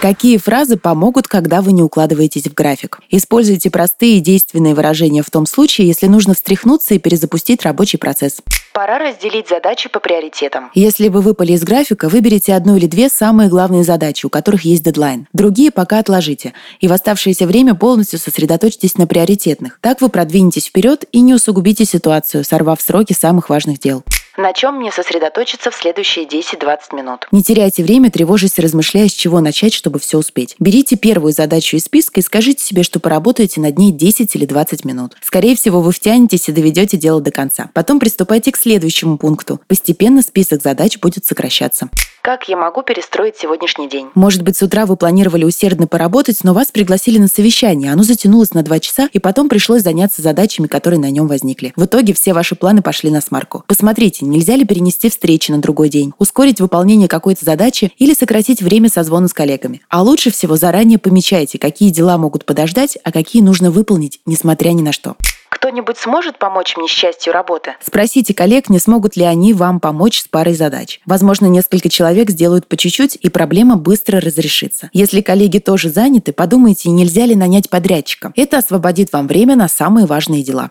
Какие фразы помогут, когда вы не укладываетесь в график? Используйте простые и действенные выражения в том случае, если нужно встряхнуться и перезапустить рабочий процесс. Пора разделить задачи по приоритетам. Если вы выпали из графика, выберите одну или две самые главные задачи, у которых есть дедлайн. Другие пока отложите. И в оставшееся время полностью сосредоточьтесь на приоритетных. Так вы продвинетесь вперед и не усугубите ситуацию, сорвав сроки самых важных дел. На чем мне сосредоточиться в следующие 10-20 минут? Не теряйте время, тревожась и размышляя, с чего начать, чтобы все успеть. Берите первую задачу из списка и скажите себе, что поработаете над ней 10 или 20 минут. Скорее всего, вы втянетесь и доведете дело до конца. Потом приступайте к следующему пункту. Постепенно список задач будет сокращаться. Как я могу перестроить сегодняшний день? Может быть, с утра вы планировали усердно поработать, но вас пригласили на совещание. Оно затянулось на два часа, и потом пришлось заняться задачами, которые на нем возникли. В итоге все ваши планы пошли на смарку. Посмотрите, нельзя ли перенести встречи на другой день, ускорить выполнение какой-то задачи или сократить время созвона с коллегами. А лучше всего заранее помечайте, какие дела могут подождать, а какие нужно выполнить, несмотря ни на что. Кто-нибудь сможет помочь мне с частью работы? Спросите коллег, не смогут ли они вам помочь с парой задач. Возможно, несколько человек сделают по чуть-чуть, и проблема быстро разрешится. Если коллеги тоже заняты, подумайте, нельзя ли нанять подрядчика. Это освободит вам время на самые важные дела.